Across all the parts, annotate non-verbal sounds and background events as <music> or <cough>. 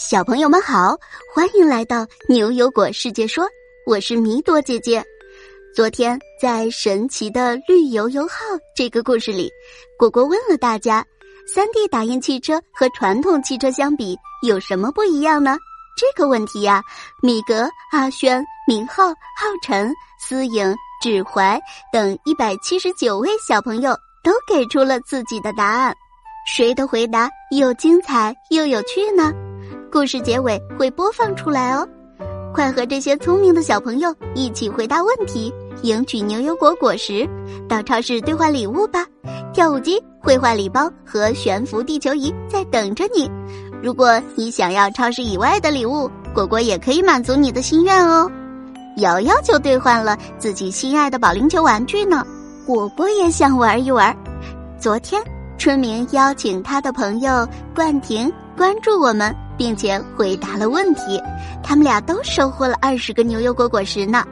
小朋友们好，欢迎来到牛油果世界说，我是米朵姐姐。昨天在神奇的绿油油号这个故事里，果果问了大家：三 D 打印汽车和传统汽车相比有什么不一样呢？这个问题呀，米格、阿轩、明浩、浩辰、思颖、芷怀等一百七十九位小朋友都给出了自己的答案。谁的回答又精彩又有趣呢？故事结尾会播放出来哦，快和这些聪明的小朋友一起回答问题，赢取牛油果果实，到超市兑换礼物吧！跳舞机、绘画礼包和悬浮地球仪在等着你。如果你想要超市以外的礼物，果果也可以满足你的心愿哦。瑶瑶就兑换了自己心爱的保龄球玩具呢，果果也想玩一玩。昨天，春明邀请他的朋友冠廷关注我们。并且回答了问题，他们俩都收获了二十个牛油果果实呢。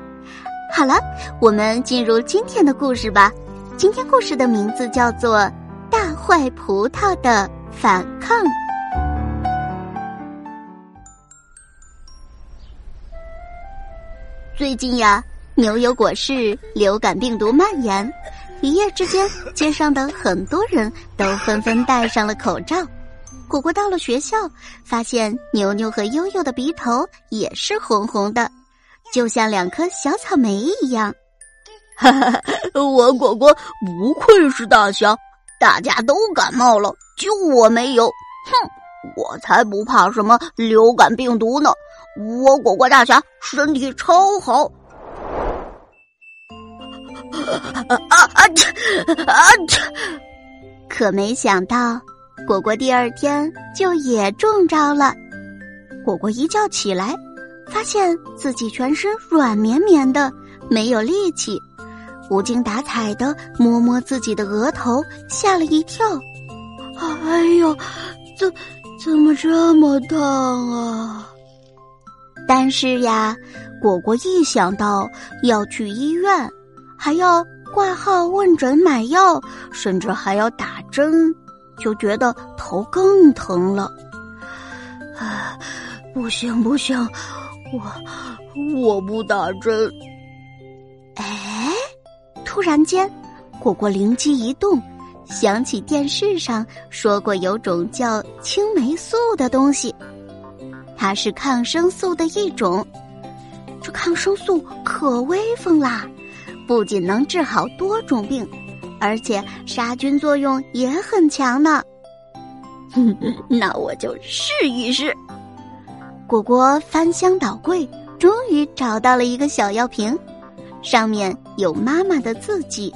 好了，我们进入今天的故事吧。今天故事的名字叫做《大坏葡萄的反抗》。最近呀，牛油果市流感病毒蔓延，一夜之间，街上的很多人都纷纷戴上了口罩。果果到了学校，发现牛牛和悠悠的鼻头也是红红的，就像两颗小草莓一样。<laughs> 哈哈，我果果不愧是大侠，大家都感冒了，就我没有。哼，我才不怕什么流感病毒呢！我果果大侠身体超好。啊 <laughs> 啊啊！啊！可没想到。果果第二天就也中招了。果果一觉起来，发现自己全身软绵绵的，没有力气，无精打采的摸摸自己的额头，吓了一跳。哎呦，怎怎么这么烫啊？但是呀，果果一想到要去医院，还要挂号问诊买药，甚至还要打针。就觉得头更疼了，啊，不行不行，我我不打针。哎，突然间，果果灵机一动，想起电视上说过有种叫青霉素的东西，它是抗生素的一种。这抗生素可威风啦，不仅能治好多种病。而且杀菌作用也很强呢，<laughs> 那我就试一试。果果翻箱倒柜，终于找到了一个小药瓶，上面有妈妈的字迹：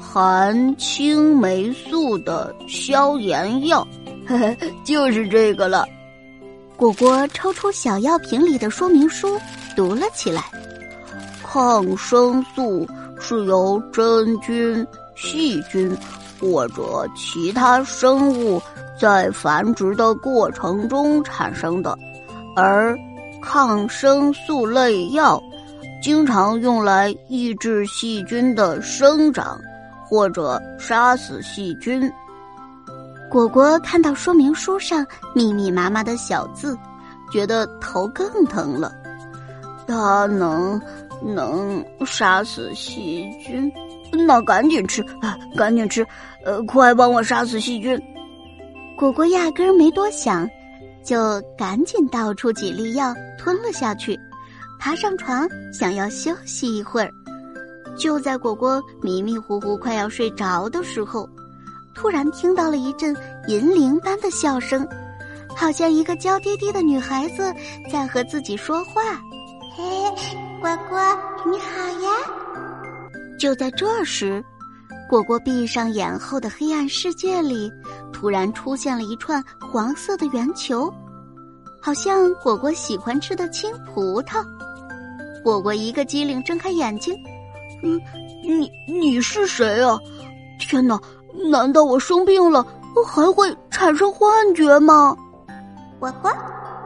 含青霉素的消炎药，<laughs> 就是这个了。果果抽出小药瓶里的说明书，读了起来：抗生素。是由真菌、细菌或者其他生物在繁殖的过程中产生的，而抗生素类药经常用来抑制细菌的生长或者杀死细菌。果果看到说明书上密密麻麻的小字，觉得头更疼了。它能。能杀死细菌，那赶紧吃，赶紧吃，呃，快帮我杀死细菌！果果压根儿没多想，就赶紧倒出几粒药吞了下去，爬上床想要休息一会儿。就在果果迷迷糊糊快要睡着的时候，突然听到了一阵银铃般的笑声，好像一个娇滴滴的女孩子在和自己说话。嘿。果果，你好呀！就在这时，果果闭上眼后的黑暗世界里，突然出现了一串黄色的圆球，好像果果喜欢吃的青葡萄。果果一个机灵，睁开眼睛，嗯，你你是谁啊？天哪，难道我生病了还会产生幻觉吗？果果，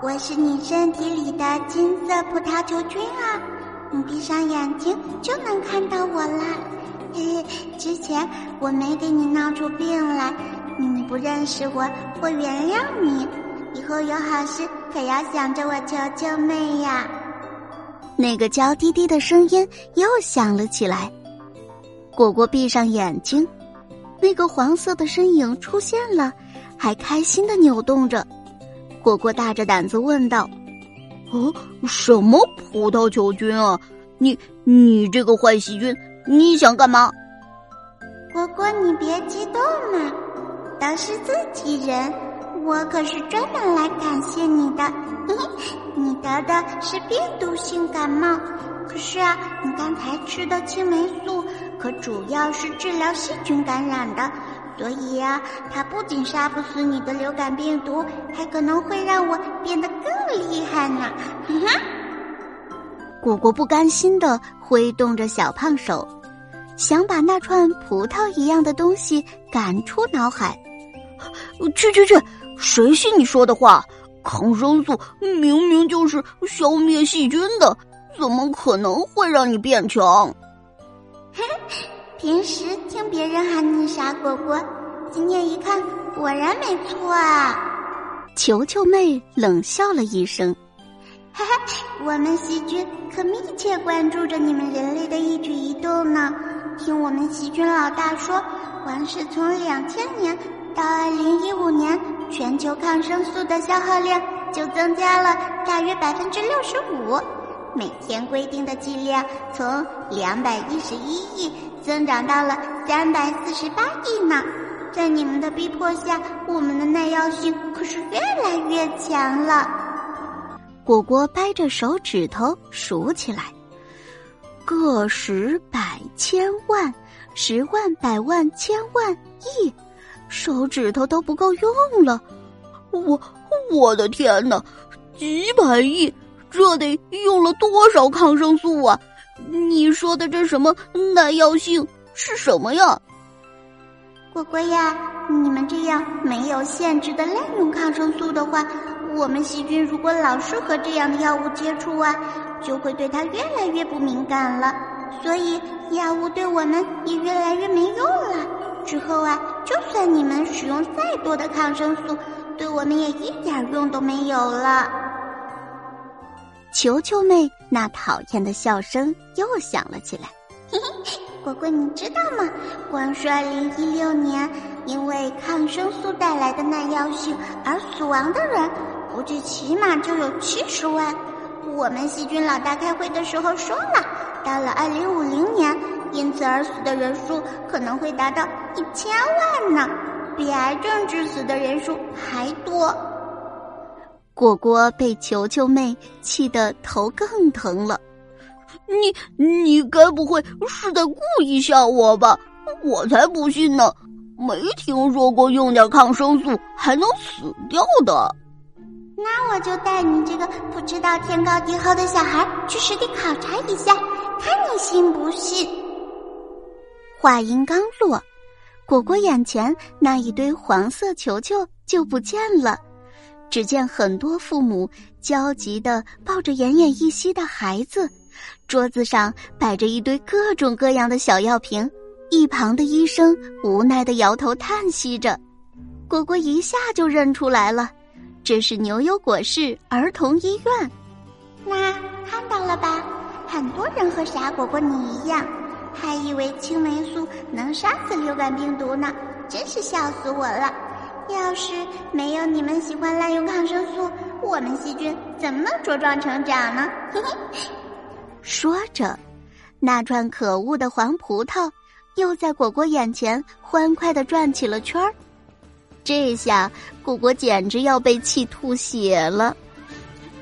我是你身体里的金色葡萄球菌啊！你闭上眼睛就能看到我啦。嘿嘿，之前我没给你闹出病来，你不认识我，我原谅你。以后有好事可要想着我球球妹呀。那个娇滴滴的声音又响了起来。果果闭上眼睛，那个黄色的身影出现了，还开心的扭动着。果果大着胆子问道：“哦，什么葡萄球菌啊？你你这个坏细菌，你想干嘛？”果果，你别激动嘛，都是自己人，我可是专门来感谢你的。<laughs> 你得的是病毒性感冒，可是啊，你刚才吃的青霉素可主要是治疗细菌感染的，所以呀，它不仅杀不死你的流感病毒，还可能会让我变得更厉害呢。<laughs> 果果不甘心的挥动着小胖手，想把那串葡萄一样的东西赶出脑海。去去去，谁信你说的话？抗生素明明就是消灭细菌的，怎么可能会让你变强？平时听别人喊你傻果果，今天一看果然没错啊！球球妹冷笑了一声：“哈哈，我们细菌可密切关注着你们人类的一举一动呢。听我们细菌老大说，光是从两千年到二零一五年。”全球抗生素的消耗量就增加了大约百分之六十五，每天规定的剂量从两百一十一亿增长到了三百四十八亿呢。在你们的逼迫下，我们的耐药性可是越来越强了。果果掰着手指头数起来：个十百千万，十万百万千万亿。手指头都不够用了，我我的天哪，几百亿，这得用了多少抗生素啊？你说的这什么耐药性是什么呀？果果呀，你们这样没有限制的滥用抗生素的话，我们细菌如果老是和这样的药物接触啊，就会对它越来越不敏感了，所以药物对我们也越来越没用了。之后啊，就算你们使用再多的抗生素，对我们也一点用都没有了。球球妹那讨厌的笑声又响了起来。嘿嘿，果果，你知道吗？光是二零一六年，因为抗生素带来的耐药性而死亡的人，估计起码就有七十万。我们细菌老大开会的时候说了，到了二零五零年。因此而死的人数可能会达到一千万呢，比癌症致死的人数还多。果果被球球妹气得头更疼了。你你该不会是在故意吓我吧？我才不信呢！没听说过用点抗生素还能死掉的。那我就带你这个不知道天高地厚的小孩去实地考察一下，看你信不信。话音刚落，果果眼前那一堆黄色球球就不见了。只见很多父母焦急的抱着奄奄一息的孩子，桌子上摆着一堆各种各样的小药瓶，一旁的医生无奈的摇头叹息着。果果一下就认出来了，这是牛油果市儿童医院。那看到了吧？很多人和傻果果你一样。还以为青霉素能杀死流感病毒呢，真是笑死我了！要是没有你们喜欢滥用抗生素，我们细菌怎么茁壮成长呢？嘿嘿。说着，那串可恶的黄葡萄又在果果眼前欢快的转起了圈儿。这下果果简直要被气吐血了！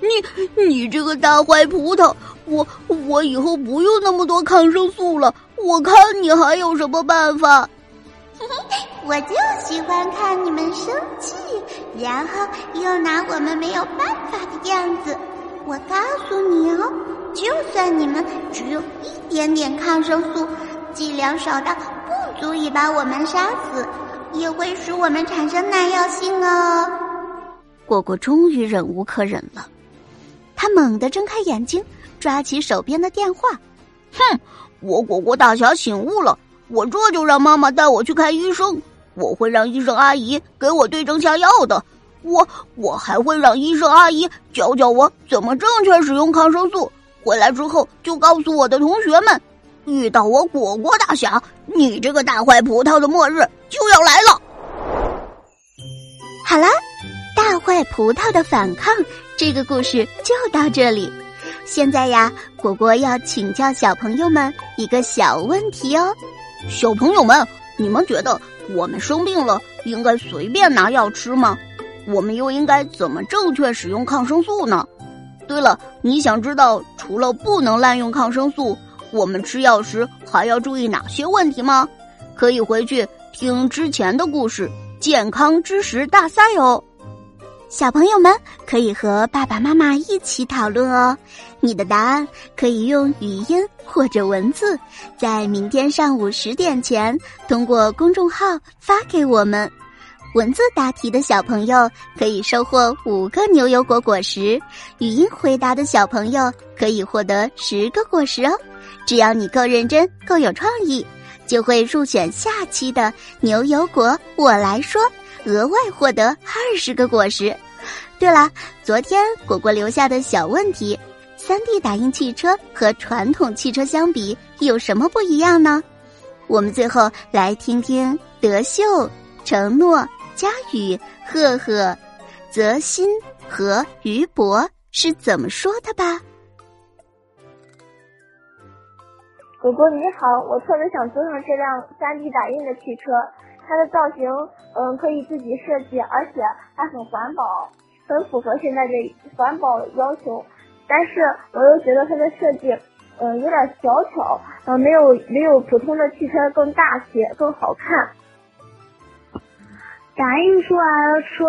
你你这个大坏葡萄，我我以后不用那么多抗生素了。我看你还有什么办法？<laughs> 我就喜欢看你们生气，然后又拿我们没有办法的样子。我告诉你哦，就算你们只有一点点抗生素，剂量少到不足以把我们杀死，也会使我们产生耐药性哦。果果终于忍无可忍了，他猛地睁开眼睛，抓起手边的电话，哼。我果果大侠醒悟了，我这就让妈妈带我去看医生。我会让医生阿姨给我对症下药的。我我还会让医生阿姨教教我怎么正确使用抗生素。回来之后就告诉我的同学们，遇到我果果大侠，你这个大坏葡萄的末日就要来了。好啦，大坏葡萄的反抗这个故事就到这里。现在呀，果果要请教小朋友们一个小问题哦。小朋友们，你们觉得我们生病了应该随便拿药吃吗？我们又应该怎么正确使用抗生素呢？对了，你想知道除了不能滥用抗生素，我们吃药时还要注意哪些问题吗？可以回去听之前的故事，健康知识大赛哦。小朋友们可以和爸爸妈妈一起讨论哦。你的答案可以用语音或者文字，在明天上午十点前通过公众号发给我们。文字答题的小朋友可以收获五个牛油果果实，语音回答的小朋友可以获得十个果实哦。只要你够认真、够有创意，就会入选下期的牛油果我来说，额外获得二十个果实。对了，昨天果果留下的小问题：三 D 打印汽车和传统汽车相比有什么不一样呢？我们最后来听听德秀、承诺。佳宇、赫赫、泽新和于博是怎么说的吧？果果你好，我特别想坐上这辆 3D 打印的汽车，它的造型嗯可以自己设计，而且还很环保，很符合现在的环保要求。但是我又觉得它的设计嗯有点小巧，嗯没有没有普通的汽车更大些，更好看。打印出来的车，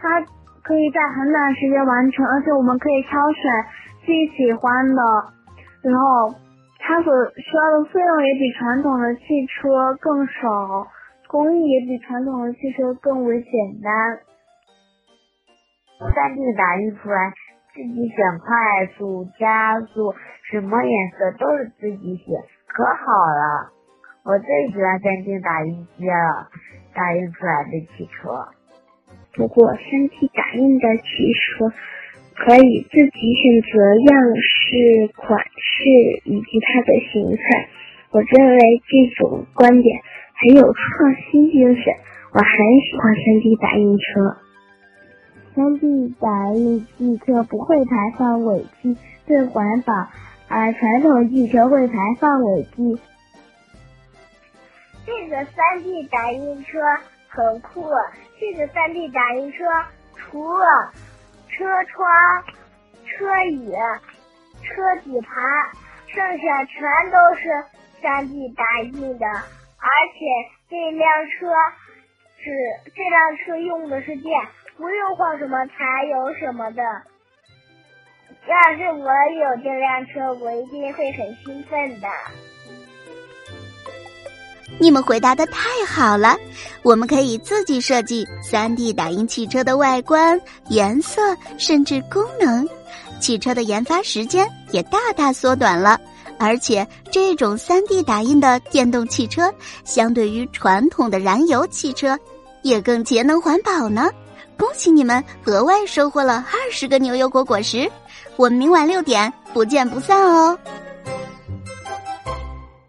它可以在很短时间完成，而且我们可以挑选自己喜欢的，然后它所需要的费用也比传统的汽车更少，工艺也比传统的汽车更为简单。三 D 打印出来，自己选快速、加速，什么颜色都是自己选，可好了。我最喜欢三 D 打印机了。打印出来的汽车，不过三 D 打印的汽车可以自己选择样式、款式以及它的形态。我认为这种观点很有创新精神，我很喜欢三 D 打印车。三 D 打印汽车不会排放尾气，最环保，而传统汽车会排放尾气。这个三 D 打印车很酷，这个三 D 打印车除了车窗、车椅、车底盘，剩下全都是三 D 打印的。而且这辆车是这辆车用的是电，不用换什么柴油什么的。要是我有这辆车，我一定会很兴奋的。你们回答的太好了，我们可以自己设计 3D 打印汽车的外观、颜色，甚至功能。汽车的研发时间也大大缩短了，而且这种 3D 打印的电动汽车，相对于传统的燃油汽车，也更节能环保呢。恭喜你们额外收获了二十个牛油果果实，我们明晚六点不见不散哦。